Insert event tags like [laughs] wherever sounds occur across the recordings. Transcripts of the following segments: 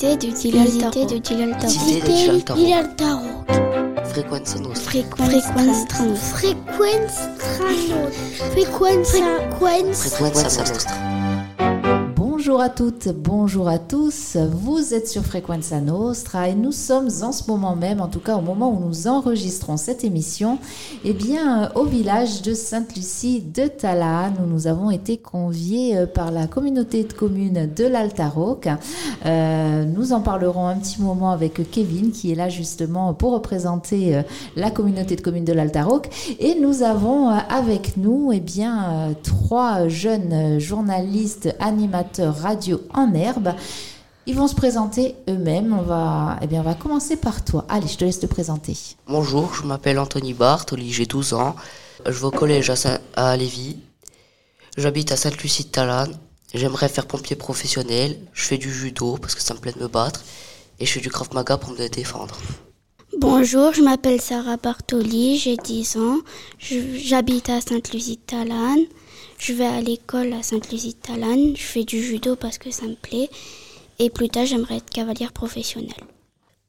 de Dilal Tarot. Frequenza nostra. Tranos. Frequenza Frequenza nostra. Bonjour à toutes, bonjour à tous. Vous êtes sur Frequenza Nostra et nous sommes en ce moment même, en tout cas au moment où nous enregistrons cette émission, eh bien au village de Sainte-Lucie de Talanne où nous avons été conviés euh, par la communauté de communes de l'Altaroc. Euh, nous en parlerons un petit moment avec Kevin qui est là justement pour représenter euh, la communauté de communes de l'Altaroc et nous avons euh, avec nous eh bien euh, trois jeunes journalistes animateurs radio en herbe. Ils vont se présenter eux-mêmes. On va, eh bien, on va commencer par toi. Allez, je te laisse te présenter. Bonjour, je m'appelle Anthony Bartoli, j'ai 12 ans. Je vais au collège à, Saint- à Lévis. J'habite à Sainte-Lucie de Talane. J'aimerais faire pompier professionnel. Je fais du judo parce que ça me plaît de me battre. Et je fais du Krav Maga pour me défendre. Bonjour, je m'appelle Sarah Bartoli, j'ai 10 ans. J'habite à Sainte-Lucie-de-Talane. Je vais à l'école à Sainte-Lucie-de-Talane. Je fais du judo parce que ça me plaît. Et plus tard, j'aimerais être cavalière professionnelle.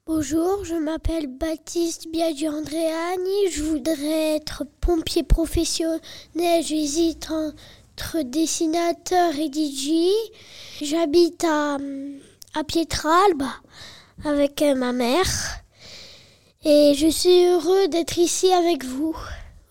Bonjour, je m'appelle Baptiste Biagio Andréani. Je voudrais être pompier professionnel. J'hésite entre dessinateur et DJ. J'habite à, à Pietralbe avec euh, ma mère. Et je suis heureux d'être ici avec vous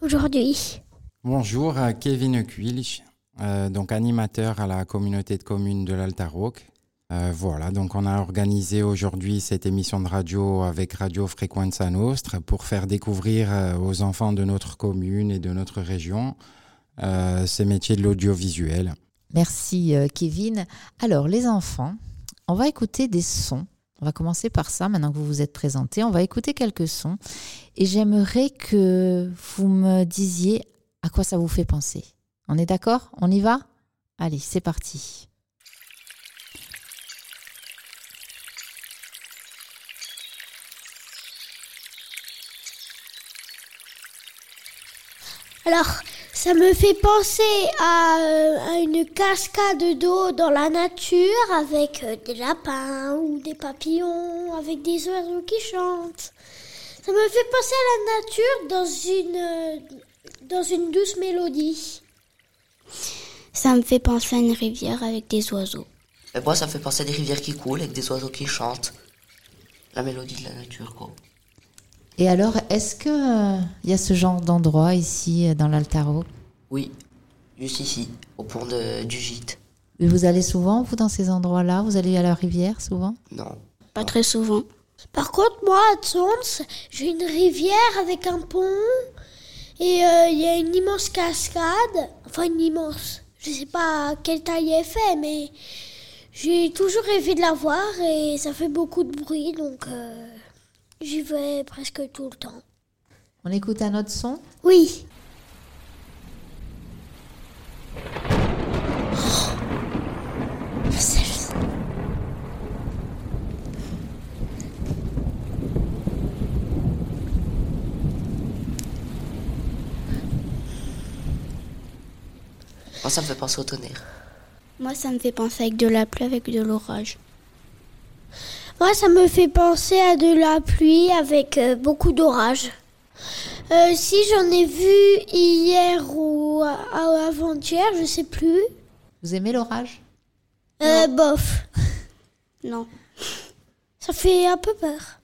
aujourd'hui. Bonjour, euh, Kevin Kuilch, euh, donc animateur à la communauté de communes de l'Altaroc. Euh, voilà, donc on a organisé aujourd'hui cette émission de radio avec Radio Frequenza Nostra pour faire découvrir euh, aux enfants de notre commune et de notre région ces métiers de l'audiovisuel. Merci Kevin. Alors les enfants, on va écouter des sons. On va commencer par ça maintenant que vous vous êtes présentés. On va écouter quelques sons et j'aimerais que vous me disiez à quoi ça vous fait penser? On est d'accord? On y va? Allez, c'est parti. Alors, ça me fait penser à, euh, une cascade d'eau dans la nature avec euh, des lapins ou des papillons, avec des oiseaux qui chantent. Ça me fait penser à la nature dans une, euh, dans une douce mélodie. Ça me fait penser à une rivière avec des oiseaux. Et moi, ça me fait penser à des rivières qui coulent avec des oiseaux qui chantent. La mélodie de la nature, quoi. Et alors, est-ce que euh, il y a ce genre d'endroit ici euh, dans l'Altaro? Oui, juste ici, au pont de- du gîte. Et Vous allez souvent, vous, dans ces endroits-là? Vous allez à la rivière souvent? Non. Pas très souvent. Par contre, moi, à Tsons, j'ai une rivière avec un pont et euh, il y a une immense cascade. Enfin, une immense. Je sais pas quelle taille elle fait, mais j'ai toujours rêvé de la voir et ça fait beaucoup de bruit, donc euh, j'y vais presque tout le temps. On écoute un autre son? Oui. Je sais, je sais. Moi, ça me fait penser au tonnerre. Moi, ça me fait penser avec de la pluie, avec de l'orage. Moi, ça me fait penser à de la pluie avec euh, beaucoup d'orage. Euh, si j'en ai vu hier ou a- avant-hier, je sais plus. Vous aimez l'orage? Euh, bof. [laughs] Non. Ça fait un peu peur.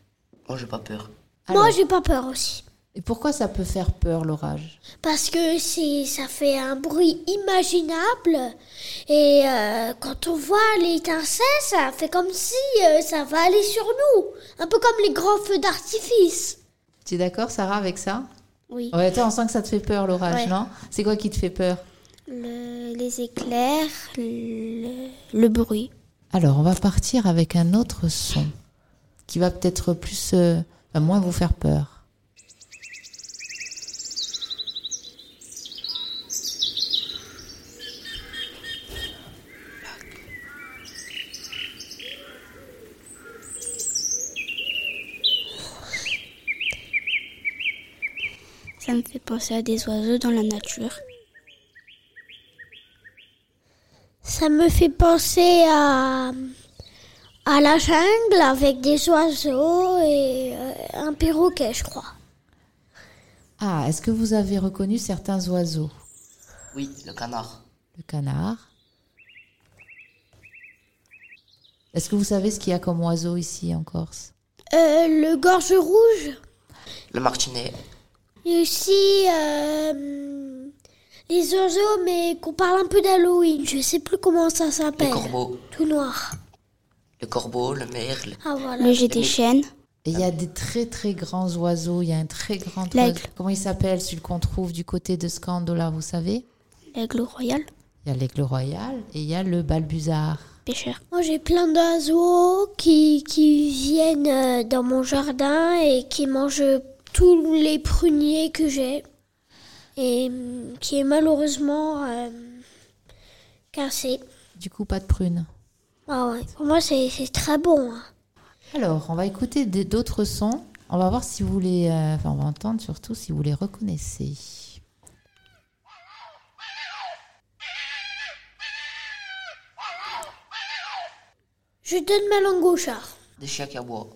Moi, j'ai pas peur. Moi, Alors, j'ai pas peur aussi. Et pourquoi ça peut faire peur, l'orage? Parce que c'est, ça fait un bruit imaginable. Et euh, quand on voit l'étincelle, ça fait comme si euh, ça va aller sur nous. Un peu comme les grands feux d'artifice. Tu es d'accord, Sarah, avec ça? Oui. Ouais, toi, on sent que ça te fait peur, l'orage, Ouais. non? C'est quoi qui te fait peur? Le- les éclairs, le, le bruit. Alors, on va partir avec un autre son qui va peut-être plus, euh, moins vous faire peur. Ça me fait penser à des oiseaux dans la nature. Ça me fait penser à, à la jungle avec des oiseaux et euh, un perroquet, je crois. Ah, est-ce que vous avez reconnu certains oiseaux? Oui, le canard. Le canard. Est-ce que vous savez ce qu'il y a comme oiseau ici en Corse? Euh, le gorge rouge. Le martinet. Et aussi euh, les oiseaux, mais qu'on parle un peu d'Halloween. Je sais plus comment ça Le s'appelle. corbeau. Tout noir. Le corbeau, le merle. Ah voilà. Le jet des chênes. Et il y a des très très grands oiseaux. Il y a un très grand L'aigle. oiseau. Comment il s'appelle celui qu'on trouve du côté de Scandola, vous savez? L'aigle royal. Il y a l'aigle royal et il y a le balbuzard. Pêcheur. Moi, j'ai plein d'oiseaux qui, qui viennent euh, dans mon jardin et qui mangent tous les pruniers que j'ai. Et qui est malheureusement euh, cassé. Du coup, pas de prunes. Ah ouais, pour moi, c'est c'est très bon. hein. Alors, on va écouter des- d'autres sons. On va voir si vous les... euh, enfin, on va entendre surtout si vous les reconnaissez. Je donne ma langue au chat. Des chiens qui aboient.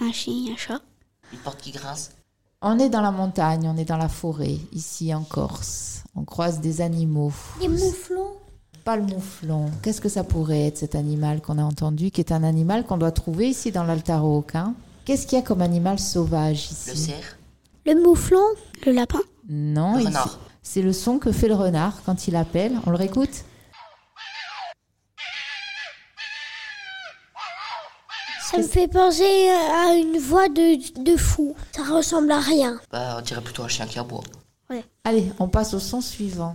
Un chien, un chat. Une porte qui grince. On est dans la montagne, on est dans la forêt, ici en Corse. On croise des animaux. Des mouflons. Pas le mouflon. Qu'est-ce que ça pourrait être cet animal qu'on a entendu, qui est un animal qu'on doit trouver ici dans l'Altaroc hein? Qu'est-ce qu'il y a comme animal sauvage ici? Le cerf. Le mouflon. Le lapin. Non, Le renard. c'est le son que fait le renard quand il appelle. On le réécoute? Ça me fait penser à une voix de, de fou. Ça ressemble à rien. Bah, on dirait plutôt un chien qui aboie. Allez, on passe au son suivant.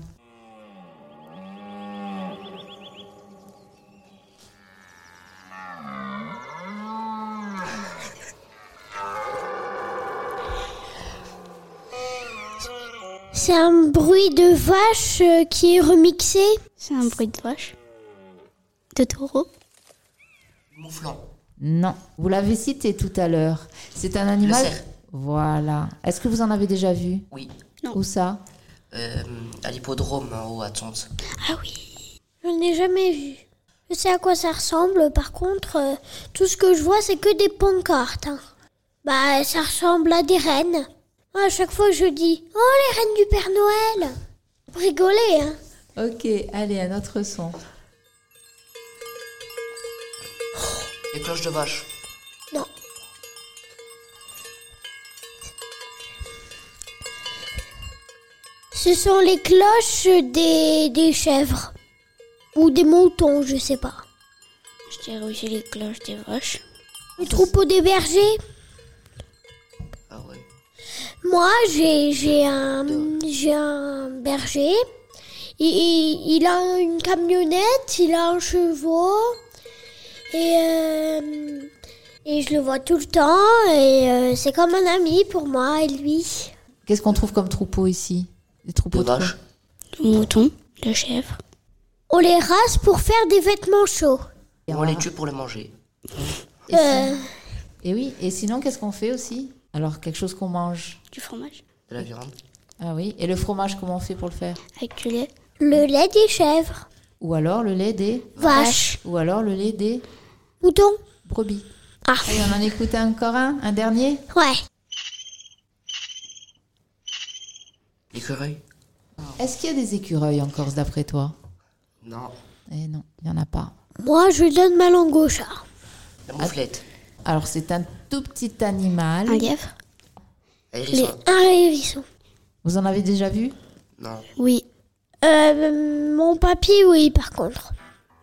C'est un bruit de vache euh, qui est remixé. C'est un bruit de vache. De taureau. Mouflon. Non, vous l'avez cité tout à l'heure. C'est un animal. cerf. Voilà. Est-ce que vous en avez déjà vu? Oui. Non. Où ça? Euh, à l'hippodrome en haut à Tonte. Ah oui. Je n'ai jamais vu. Je sais à quoi ça ressemble. Par contre, euh, tout ce que je vois, c'est que des pancartes. hein. Bah, ça ressemble à des rennes. Moi, à chaque fois, je dis Oh, les rennes du Père Noël Vous rigolez, hein Ok, allez, un autre son. Les cloches de vache. Non. Ce sont les cloches des, des chèvres. Ou des moutons, je sais pas. Je dirais aussi les cloches des vaches. Le troupeau des bergers. Ah ouais. Moi, j'ai j'ai un, j'ai un berger. Il, il- il a une camionnette, il a un chevaux. Et, euh, et je le vois tout le temps. Et euh, c'est comme un ami pour moi et lui. Qu'est-ce qu'on trouve comme troupeau ici? Des troupeaux De de quoi vache. De mouton. De chèvre. On les rase pour faire des vêtements chauds. Et on les tue pour les manger. Et, Euh, si- et oui, et sinon, qu'est-ce qu'on fait aussi? Alors, quelque chose qu'on mange. Du fromage. De la viande. Ah oui, et le fromage, comment on fait pour le faire? Avec du lait. le lait des chèvres. Ou alors le lait des... Vaches. Ou alors le lait des Moutons. brebis. Ah, Allez, on en écoute encore un, un dernier ouais. L'écureuil. Est-ce qu'il y a des écureuils en Corse d'après toi? Non. Eh non, il n'y en a pas. Moi, je donne ma langue au chat. La mouflette. Alors, c'est un tout petit animal. Un lièvre. Les, hérisson. un hérisson. Vous en avez déjà vu? Non. Oui. Euh, mon papy, oui, par contre.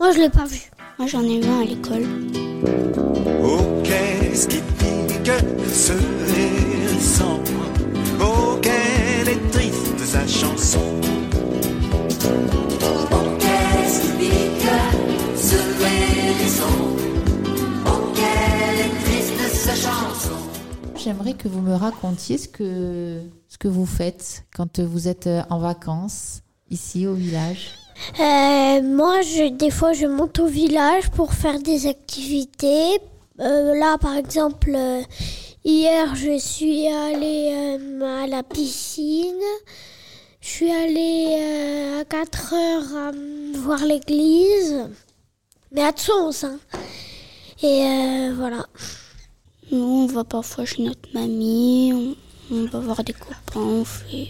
Moi, je l'ai pas vu. Moi j'en ai vu un à l'école. Oh, qu'est-ce qui pique ce hérisson Oh, quelle est triste sa chanson? Oh, qu'est-ce qui pique ce hérisson Oh, quelle est triste sa chanson? J'aimerais que vous me racontiez ce que, ce que vous faites quand vous êtes en vacances ici au village? Euh, moi, je, des fois, je monte au village pour faire des activités. Euh, là, par exemple, euh, hier, je suis allée euh, à la piscine. Je suis allée euh, à 4 heures euh, voir l'église. Mais à Tsons, hein. Et euh, voilà. Nous, on va parfois chez notre mamie, on, on va voir des copains, on fait,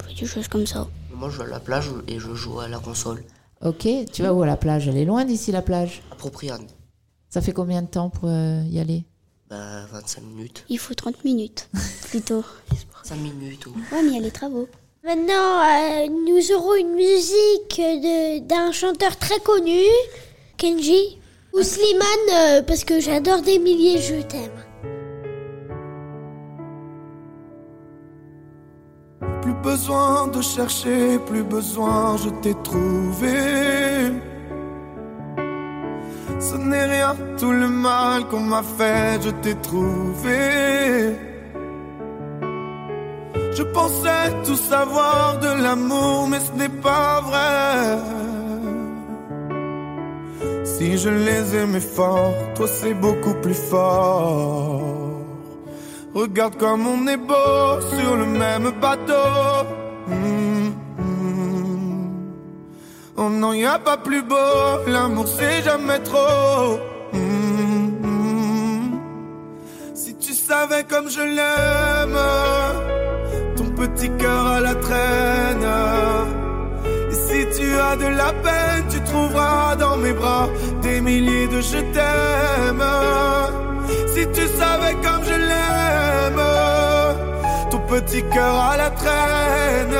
on fait des choses comme ça. Moi, je vais à la plage et je joue à la console. Ok, tu vas où à la plage? Elle est loin d'ici la plage? À Propriane. Ça fait combien de temps pour euh, y aller? Bah, 25 minutes. Il faut 30 minutes, [laughs] plutôt. 5 minutes ou. Ouais, mais il y a les travaux. Maintenant, euh, nous aurons une musique de- d'un chanteur très connu, Kenji, ou Slimane, euh, parce que j'adore des milliers, je t'aime. Besoin de chercher, plus besoin, je t'ai trouvé. Ce n'est rien, tout le mal qu'on m'a fait, je t'ai trouvé. Je pensais tout savoir de l'amour, mais ce n'est pas vrai. Si je les aimais fort, toi c'est beaucoup plus fort. Regarde comme on est beau sur le même bateau. Mm, mm. Oh non, y a pas plus beau, l'amour c'est jamais trop. Mm, mm. Si tu savais comme je l'aime, ton petit cœur à la traîne. Et si tu as de la peine, tu trouveras dans mes bras des milliers de je t'aime. Si tu savais comme je l'aime, ton petit cœur à la traîne.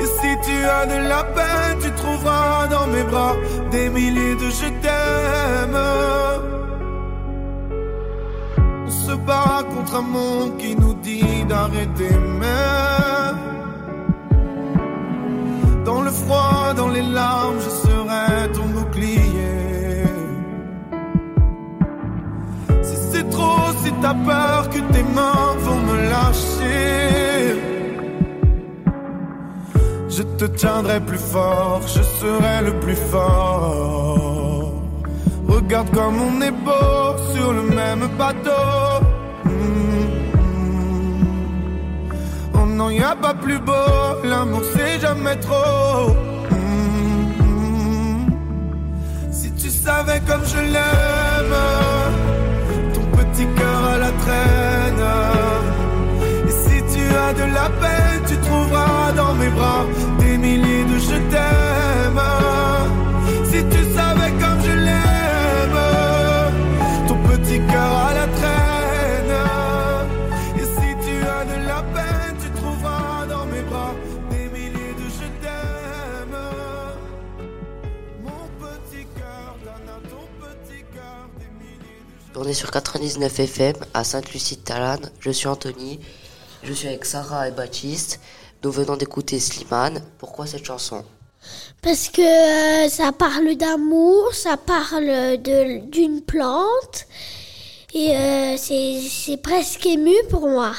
Et si tu as de la peine, tu trouveras dans mes bras des milliers de je t'aime. On se bat contre un monde qui nous dit d'arrêter même. Dans le froid, dans les larmes, je t'as peur que tes mains vont me lâcher, je te tiendrai plus fort, je serai le plus fort. Regarde comme on est beau sur le même bateau. Mm, mm. Oh non, y a pas plus beau, l'amour c'est jamais trop. Est sur 99 FM à Sainte-Lucie-de-Talane. Je suis Anthony. Je suis avec Sarah et Baptiste. Nous venons d'écouter Slimane. Pourquoi cette chanson? Parce que euh, ça parle d'amour, ça parle de- d'une plante, et euh, c'est c'est presque ému pour moi.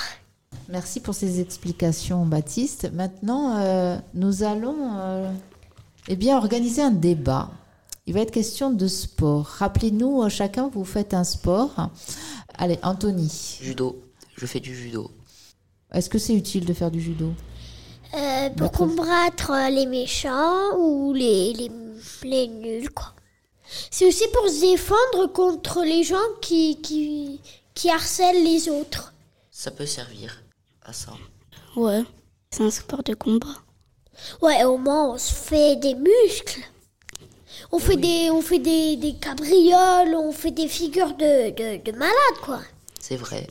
Merci pour ces explications, Baptiste. Maintenant, euh, nous allons euh, eh bien, organiser un débat. Il va être question de sport. Rappelez-nous, euh, chacun, vous faites un sport. Allez, Anthony, Judo. Je fais du judo. est-ce que c'est utile de faire du judo? Euh, pour combattre euh, les méchants ou les, les, les nuls, quoi. C'est aussi pour se défendre contre les gens qui, qui, qui harcèlent les autres. Ça peut servir à ça. Ouais, c'est un sport de combat. Ouais, au moins on se fait des muscles. On fait, des, on fait des, des cabrioles, on fait des figures de, de, de malades, quoi. C'est vrai.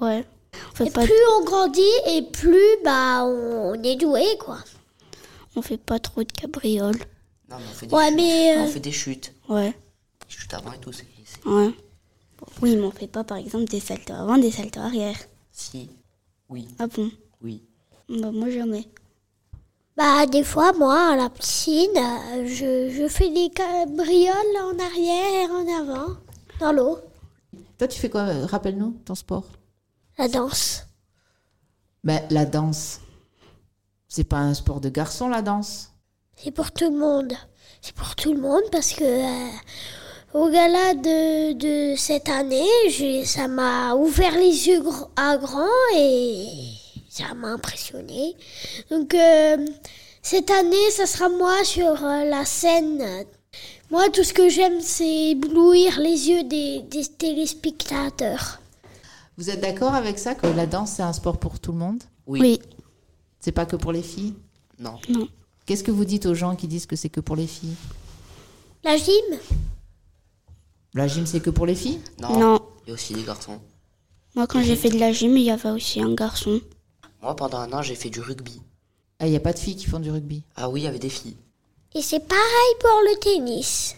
Ouais. On fait Et pas, plus on grandit et plus bah on, on est doué, quoi. on fait pas trop de cabrioles. Non, mais on fait des Ouais, chutes. mais, euh, On fait des chutes. Ouais. Des chutes avant et tout. c'est- c'est- Ouais. Oui, mais on fait pas par exemple des saltos avant, des saltos arrière. Si. Oui. Ah bon? Oui. Bah moi jamais. Bah des fois, moi, à la piscine, euh, je, je fais des cabrioles en arrière, en avant, dans l'eau. Toi, tu fais quoi euh, Rappelle-nous ton sport? La danse. Ben, la danse. C'est pas un sport de garçon, la danse? C'est pour tout le monde. C'est pour tout le monde parce que euh, au gala de, de cette année, ça m'a ouvert les yeux à grand et ça m'a impressionné. Donc euh, cette année, ça sera moi sur euh, la scène. Moi, tout ce que j'aime, c'est éblouir les yeux des, des téléspectateurs. Vous êtes d'accord avec ça que la danse c'est un sport pour tout le monde? Oui. Oui. C'est pas que pour les filles? Non. Non. Qu'est-ce que vous dites aux gens qui disent que c'est que pour les filles? La gym? La gym c'est que pour les filles? Non. Non. Il y a aussi des garçons. Moi, quand j'ai fait de la gym, il y avait aussi un garçon. Moi, pendant un an, j'ai fait du rugby. Ah, il n'y a pas de filles qui font du rugby? Ah oui, il y avait des filles. Et c'est pareil pour le tennis.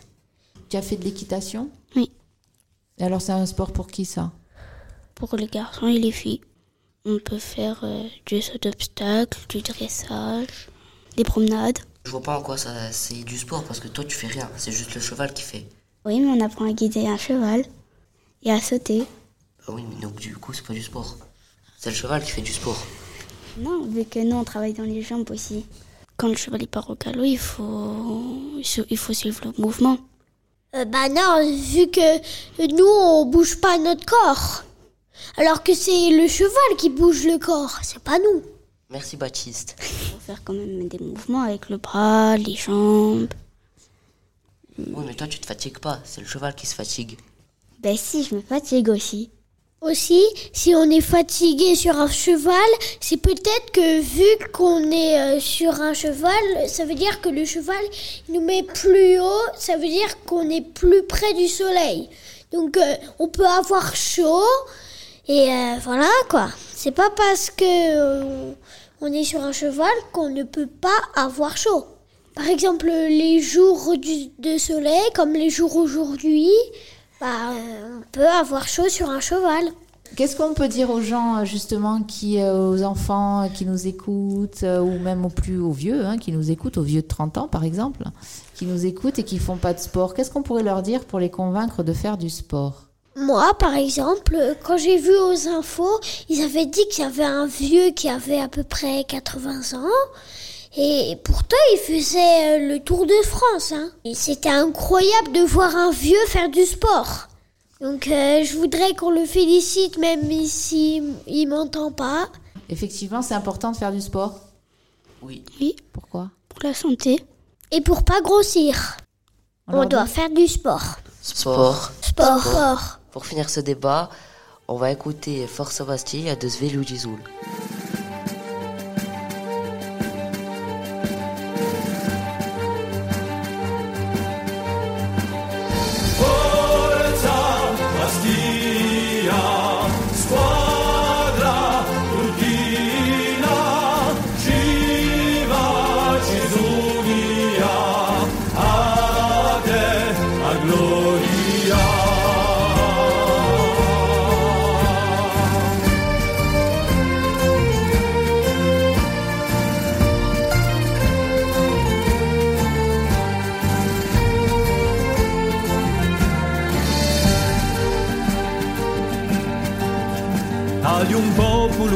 Tu as fait de l'équitation? Oui. Et alors c'est un sport pour qui ça? Pour les garçons et les filles. On peut faire euh, du saut d'obstacle, du dressage, des promenades. Je vois pas en quoi ça c'est du sport parce que toi tu fais rien, c'est juste le cheval qui fait. Oui, mais on apprend à guider un cheval et à sauter. Bah oui, mais donc du coup c'est pas du sport. C'est le cheval qui fait du sport. Non, vu que nous, on travaille dans les jambes aussi. Quand le cheval est part au galop, il faut, il faut suivre le mouvement. Euh, bah non, vu que nous, on bouge pas notre corps. Alors que c'est le cheval qui bouge le corps, c'est pas nous. Merci Baptiste. Il faut faire quand même des mouvements avec le bras, les jambes. Oui, mais toi tu te fatigues pas, c'est le cheval qui se fatigue. Ben si, je me fatigue aussi. Aussi, si on est fatigué sur un cheval, c'est peut-être que vu qu'on est euh, sur un cheval, ça veut dire que le cheval nous met plus haut, ça veut dire qu'on est plus près du soleil. Donc euh, on peut avoir chaud et euh, voilà quoi. C'est pas parce que on est sur un cheval qu'on ne peut pas avoir chaud. Par exemple, les jours de soleil, comme les jours aujourd'hui, bah, euh, on peut avoir chaud sur un cheval. Qu'est-ce qu'on peut dire aux gens euh, justement qui, euh, aux enfants qui nous écoutent ou même aux plus aux vieux, hein, qui nous écoutent, aux vieux de 30 ans par exemple, qui nous écoutent et qui font pas de sport? Qu'est-ce qu'on pourrait leur dire pour les convaincre de faire du sport? Moi, par exemple, quand j'ai vu aux infos, ils avaient dit qu'il y avait un vieux qui avait à peu près 80 ans. Et pourtant, il faisait euh, le Tour de France. Hein. Et C'était incroyable de voir un vieux faire du sport. Donc, euh, je voudrais qu'on le félicite, même si il m'entend pas. Effectivement, c'est important de faire du sport. Oui. Oui, Pourquoi? Pour la santé. Et pour pas grossir, on, doit dit- faire du sport. Sport. Sport. Sport. Pour finir ce débat, on va écouter Forza Bastille de Lugizul.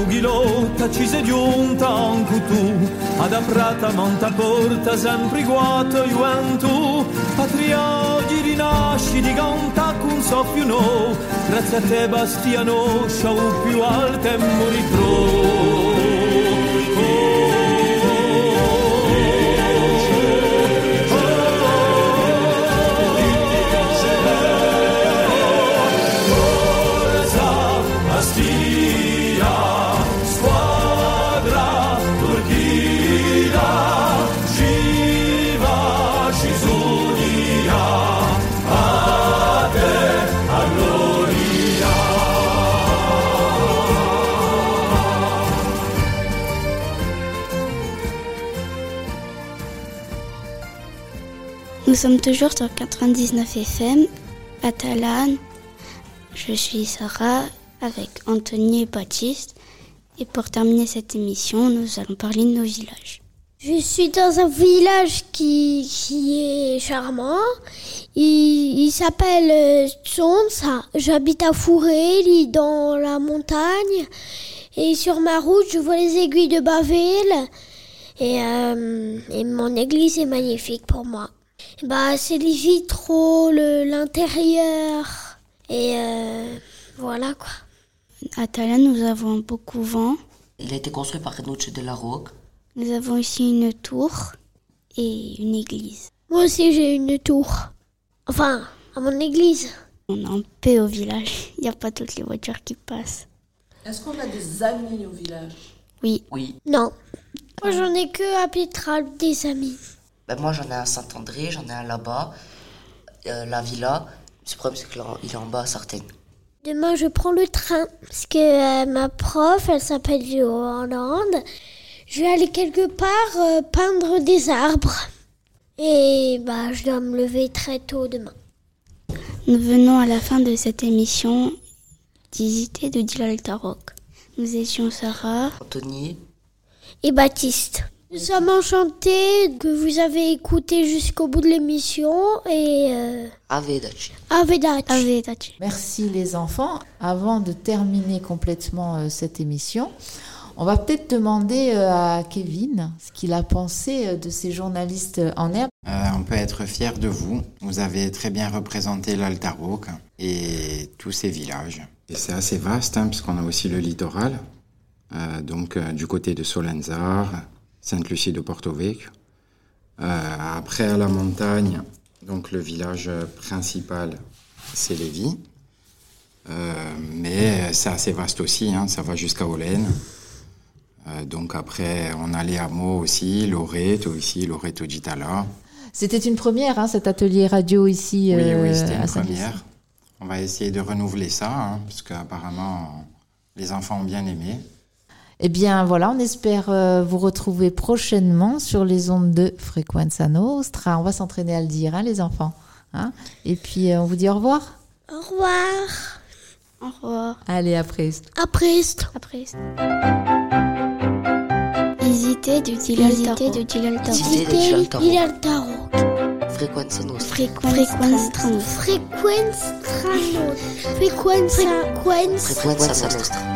Ghilotta, ci sei giunta anche tu, ad aprata monta porta, sempre guato tu, patria di rinasci, di canta con soffio no, grazie a te Bastiano, sciau più alta e morì sommes toujours sur 99 FM, à. Je suis Sarah avec Anthony et Baptiste. Et pour terminer cette émission, nous allons parler de nos villages. Je suis dans un village qui, qui est charmant. Il, s'appelle euh, Tsonsa. J'habite à Fourré, dans la montagne. Et sur ma route, je vois les aiguilles de Baville. Et, euh, et mon église est magnifique pour moi. Bah, c'est les vitraux, le- l'intérieur. Et euh, voilà quoi. À Talanne, nous avons un beau couvent. Il a été construit par Renucci de la Roque. Nous avons aussi une tour et une église. Moi aussi, j'ai une tour. Enfin, à mon église. On est en paix au village. [laughs] Il n'y a pas toutes les voitures qui passent. Est-ce qu'on a des amis au village? Oui, Oui. Non. Moi, j'en ai que à Pétral des amis. Ben, moi, j'en ai un à Saint-André, j'en ai un là-bas, euh, la villa. Le problème, c'est qu'il est en bas à Sartène. Demain, je prends le train parce que euh, ma prof, elle s'appelle Hollande. Je vais aller quelque part euh, peindre des arbres. Et bah, je dois me lever très tôt demain. nous venons à la fin de cette émission d'Hésiter de Dilal Tarok. Nous étions Sarah, Anthony, Et Baptiste. Nous sommes enchantés que vous avez écouté jusqu'au bout de l'émission et euh, Avedachi. Avedachi. Avedachi. Merci les enfants. Avant de terminer complètement euh, cette émission, on va peut-être demander euh, à Kevin ce qu'il a pensé euh, de ces journalistes en herbe. Euh, on peut être fier de vous. Vous avez très bien représenté l'Altaroc et tous ces villages. Et c'est assez vaste, hein, puisqu'on a aussi le littoral, euh, donc euh, du côté de Solenzar, Sainte-Lucie de Porto Vecchio. Euh, après, à la montagne, donc le village principal, c'est Lévis. Euh, mais c'est assez vaste aussi, hein, ça va jusqu'à Olène. Euh, donc après, on a les hameaux aussi, Loreto ici, Loreto Gitala. C'était une première, hein, cet atelier radio ici Oui, euh, oui, c'était une première. On va essayer de renouveler ça, hein, parce qu'apparemment, les enfants ont bien aimé. Eh bien, voilà, on espère euh, vous retrouver prochainement sur les ondes de Frequenza Nostra. On va s'entraîner à le dire, hein, les enfants. Hein Et puis, euh, on vous dit au revoir. Au revoir. Au revoir. Allez, après. Après. Après. Hésiter de Dilal Tarok. de Dilal Tarok. Hésiter de Dilal Tarok. Il a le tarot. Frequenza Nostra. Frequenza Frequenza. Frequenza. Frequenza Nostra.